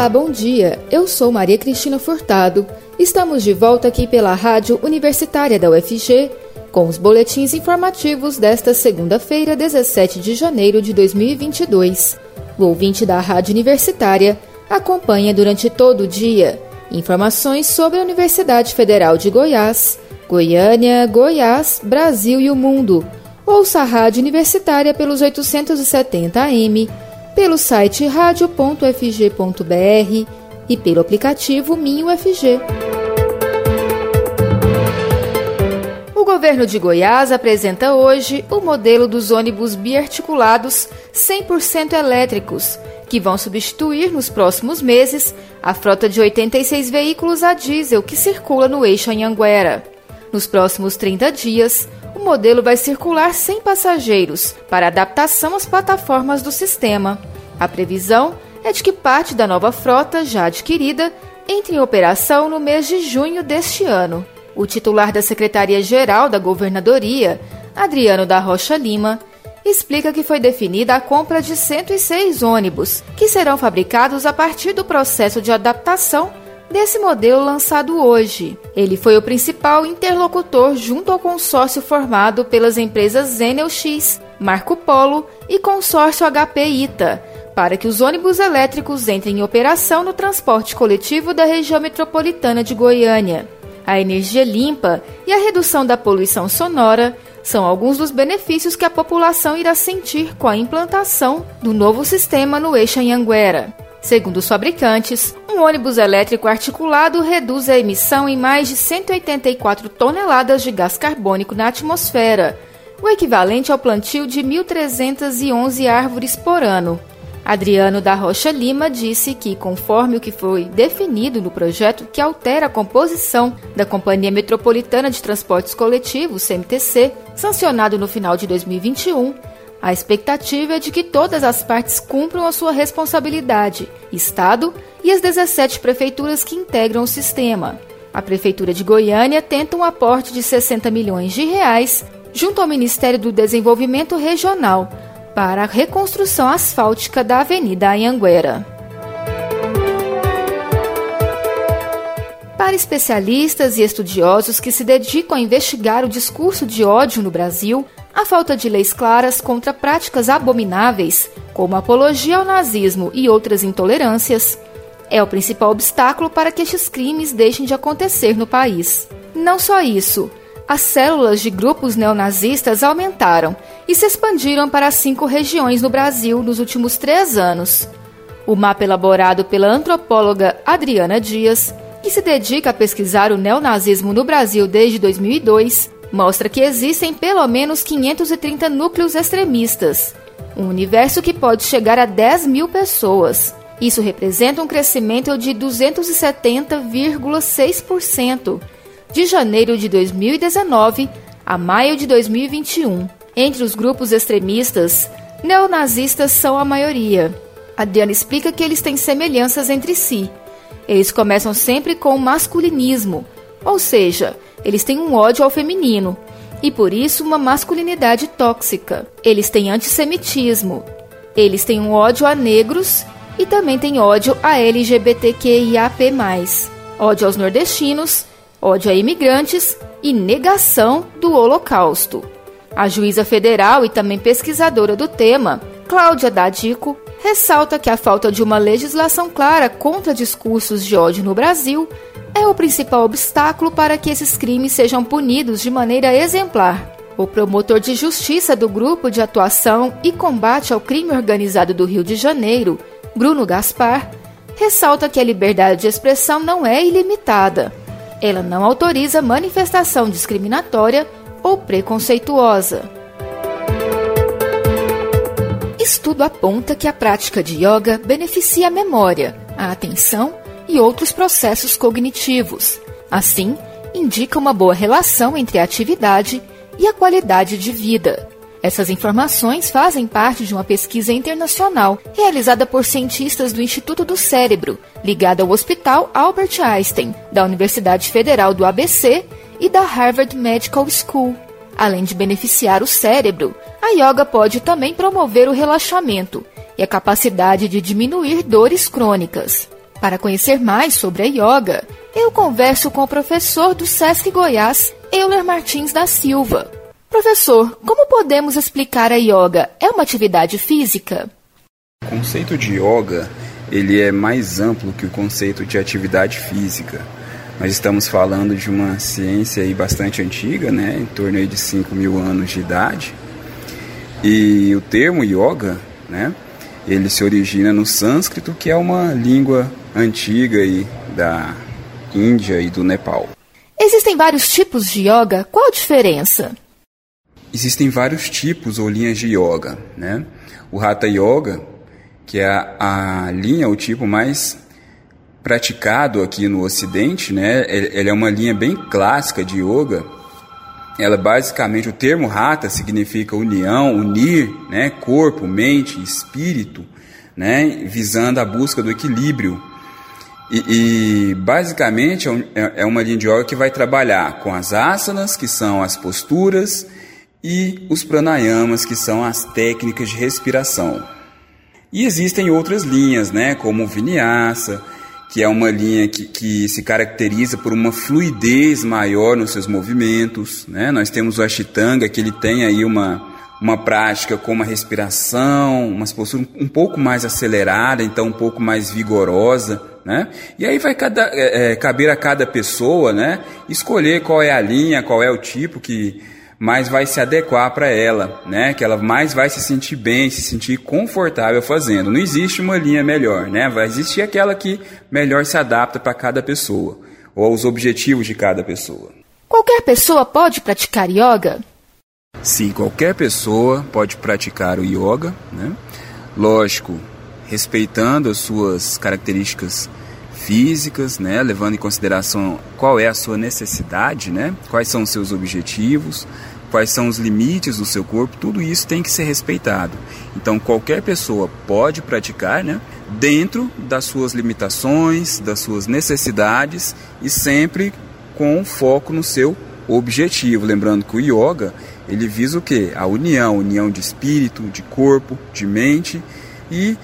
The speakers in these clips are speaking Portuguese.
Olá, bom dia. Eu sou Maria Cristina Furtado. Estamos de volta aqui pela Rádio Universitária da UFG com os boletins informativos desta segunda-feira, 17 de janeiro de 2022. O ouvinte da Rádio Universitária acompanha durante todo o dia informações sobre a Universidade Federal de Goiás, Goiânia, Goiás, Brasil e o mundo. Ouça a Rádio Universitária pelos 870 AM pelo site radio.fg.br e pelo aplicativo MinUFG. O governo de Goiás apresenta hoje o modelo dos ônibus biarticulados 100% elétricos, que vão substituir nos próximos meses a frota de 86 veículos a diesel que circula no eixo Anhanguera. Nos próximos 30 dias, o modelo vai circular sem passageiros, para adaptação às plataformas do sistema. A previsão é de que parte da nova frota, já adquirida, entre em operação no mês de junho deste ano. O titular da Secretaria-Geral da Governadoria, Adriano da Rocha Lima, explica que foi definida a compra de 106 ônibus, que serão fabricados a partir do processo de adaptação desse modelo lançado hoje. Ele foi o principal interlocutor junto ao consórcio formado pelas empresas Enel X, Marco Polo e consórcio HP Ita, para que os ônibus elétricos entrem em operação no transporte coletivo da região metropolitana de Goiânia. A energia limpa e a redução da poluição sonora são alguns dos benefícios que a população irá sentir com a implantação do novo sistema no eixo Anhanguera. Segundo os fabricantes, um ônibus elétrico articulado reduz a emissão em mais de 184 toneladas de gás carbônico na atmosfera, o equivalente ao plantio de 1.311 árvores por ano. Adriano da Rocha Lima disse que, conforme o que foi definido no projeto que altera a composição da Companhia Metropolitana de Transportes Coletivos, CMTC, sancionado no final de 2021, a expectativa é de que todas as partes cumpram a sua responsabilidade, Estado e as 17 prefeituras que integram o sistema. A Prefeitura de Goiânia tenta um aporte de 60 milhões de reais junto ao Ministério do Desenvolvimento Regional para a reconstrução asfáltica da Avenida Anhanguera. Para especialistas e estudiosos que se dedicam a investigar o discurso de ódio no Brasil, a falta de leis claras contra práticas abomináveis, como apologia ao nazismo e outras intolerâncias, é o principal obstáculo para que estes crimes deixem de acontecer no país. Não só isso, as células de grupos neonazistas aumentaram e se expandiram para cinco regiões no Brasil nos últimos três anos. O mapa elaborado pela antropóloga Adriana Dias, que se dedica a pesquisar o neonazismo no Brasil desde 2002, mostra que existem pelo menos 530 núcleos extremistas, um universo que pode chegar a 10 mil pessoas. Isso representa um crescimento de 270,6% de janeiro de 2019 a maio de 2021. Entre os grupos extremistas, neonazistas são a maioria. Adriana explica que eles têm semelhanças entre si. Eles começam sempre com o masculinismo, ou seja, eles têm um ódio ao feminino e por isso uma masculinidade tóxica. Eles têm antissemitismo. Eles têm um ódio a negros e também têm ódio a LGBTQIAP+, ódio aos nordestinos ódio a imigrantes e negação do Holocausto. A juíza federal e também pesquisadora do tema, Cláudia Dadico, ressalta que a falta de uma legislação clara contra discursos de ódio no Brasil é o principal obstáculo para que esses crimes sejam punidos de maneira exemplar. O promotor de justiça do Grupo de Atuação e Combate ao Crime Organizado do Rio de Janeiro, Bruno Gaspar, ressalta que a liberdade de expressão não é ilimitada ela não autoriza manifestação discriminatória ou preconceituosa. Estudo aponta que a prática de yoga beneficia a memória, a atenção e outros processos cognitivos. Assim, indica uma boa relação entre a atividade e a qualidade de vida. Essas informações fazem parte de uma pesquisa internacional realizada por cientistas do Instituto do Cérebro, ligada ao Hospital Albert Einstein, da Universidade Federal do ABC e da Harvard Medical School. Além de beneficiar o cérebro, a yoga pode também promover o relaxamento e a capacidade de diminuir dores crônicas. Para conhecer mais sobre a yoga, eu converso com o professor do SESC Goiás, Euler Martins da Silva. Professor, como podemos explicar a yoga? É uma atividade física? O conceito de yoga ele é mais amplo que o conceito de atividade física. Nós estamos falando de uma ciência aí bastante antiga, né, em torno de 5 mil anos de idade. E o termo yoga, né, ele se origina no sânscrito, que é uma língua antiga aí da Índia e do Nepal. Existem vários tipos de yoga, qual a diferença? Existem vários tipos ou linhas de yoga, né? O Hatha Yoga, que é a, a linha, o tipo mais praticado aqui no Ocidente, né? Ele é uma linha bem clássica de yoga. Ela basicamente o termo Hatha significa união, unir, né? Corpo, mente, espírito, né? Visando a busca do equilíbrio e, e basicamente é, é, é, uma linha de yoga que vai trabalhar com as asanas, que são as posturas, e os pranayamas, que são as técnicas de respiração. E existem outras linhas, né, como o vinyasa, que é uma linha que, que se caracteriza por uma fluidez maior nos seus movimentos. Né? Nós temos o Ashtanga, que ele tem aí uma, uma prática com uma respiração, uma postura um pouco mais acelerada, então um pouco mais vigorosa, né? E aí vai cada, é, é, caber a cada pessoa, né, escolher qual é a linha, qual é o tipo que mais vai se adequar para ela, né? Que ela mais vai se sentir bem, se sentir confortável fazendo. Não existe uma linha melhor, né? Vai existir aquela que melhor se adapta para cada pessoa ou aos objetivos de cada pessoa. Qualquer pessoa pode praticar yoga? Sim, qualquer pessoa pode praticar o yoga, né? Lógico, respeitando as suas características físicas, né, levando em consideração qual é a sua necessidade, né, quais são os seus objetivos, quais são os limites do seu corpo, tudo isso tem que ser respeitado. Então qualquer pessoa pode praticar, né, dentro das suas limitações, das suas necessidades e sempre com foco no seu objetivo. Lembrando que o yoga ele visa o que? A união, união de espírito, de corpo, de mente e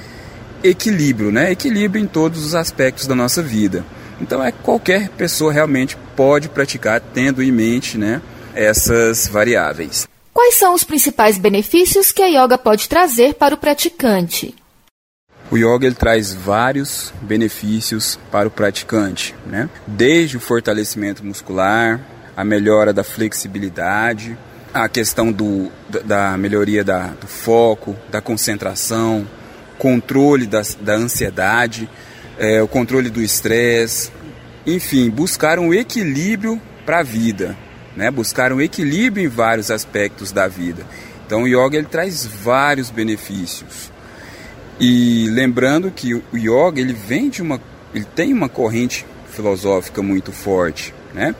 equilíbrio, né? Equilíbrio em todos os aspectos da nossa vida. Então é qualquer pessoa realmente pode praticar tendo em mente, né, essas variáveis. Quais são os principais benefícios que a yoga pode trazer para o praticante? O yoga ele traz vários benefícios para o praticante, né? Desde o fortalecimento muscular, a melhora da flexibilidade, a questão do, da melhoria da, do foco, da concentração, controle da, da ansiedade, é, o controle do estresse, enfim, buscar um equilíbrio para a vida, né? buscar um equilíbrio em vários aspectos da vida. Então o yoga ele traz vários benefícios. E lembrando que o yoga ele vem de uma, ele tem uma corrente filosófica muito forte, né?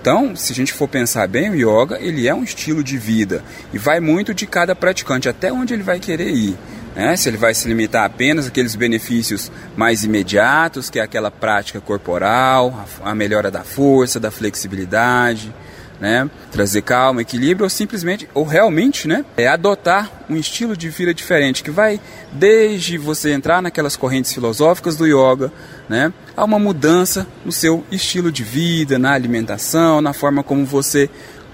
Então, se a gente for pensar bem, o yoga ele é um estilo de vida e vai muito de cada praticante até onde ele vai querer ir. Né? Se ele vai se limitar apenas àqueles benefícios mais imediatos, que é aquela prática corporal, a melhora da força, da flexibilidade, né? trazer calma, equilíbrio, ou simplesmente, ou realmente, né? é adotar um estilo de vida diferente, que vai desde você entrar naquelas correntes filosóficas do yoga, né? a uma mudança no seu estilo de vida, na alimentação, na forma como você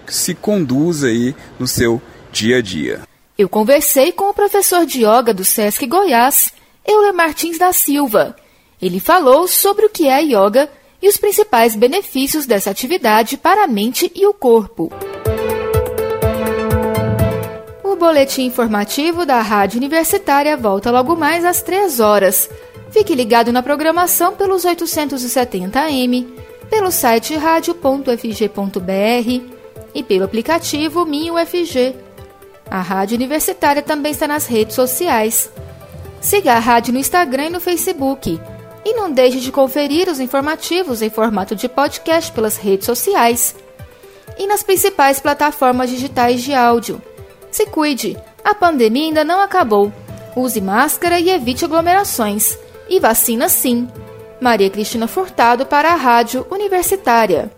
se conduz aí no seu dia a dia. Eu conversei com o professor de yoga do SESC Goiás, Euler Martins da Silva. Ele falou sobre o que é yoga e os principais benefícios dessa atividade para a mente e o corpo. O boletim informativo da Rádio Universitária volta logo mais às 3 horas. Fique ligado na programação pelos 870 AM, pelo site radio.fg.br e pelo aplicativo Minho. A Rádio Universitária também está nas redes sociais. Siga a rádio no Instagram e no Facebook. E não deixe de conferir os informativos em formato de podcast pelas redes sociais e nas principais plataformas digitais de áudio. Se cuide, a pandemia ainda não acabou. Use máscara e evite aglomerações. E vacina sim. Maria Cristina Furtado para a Rádio Universitária.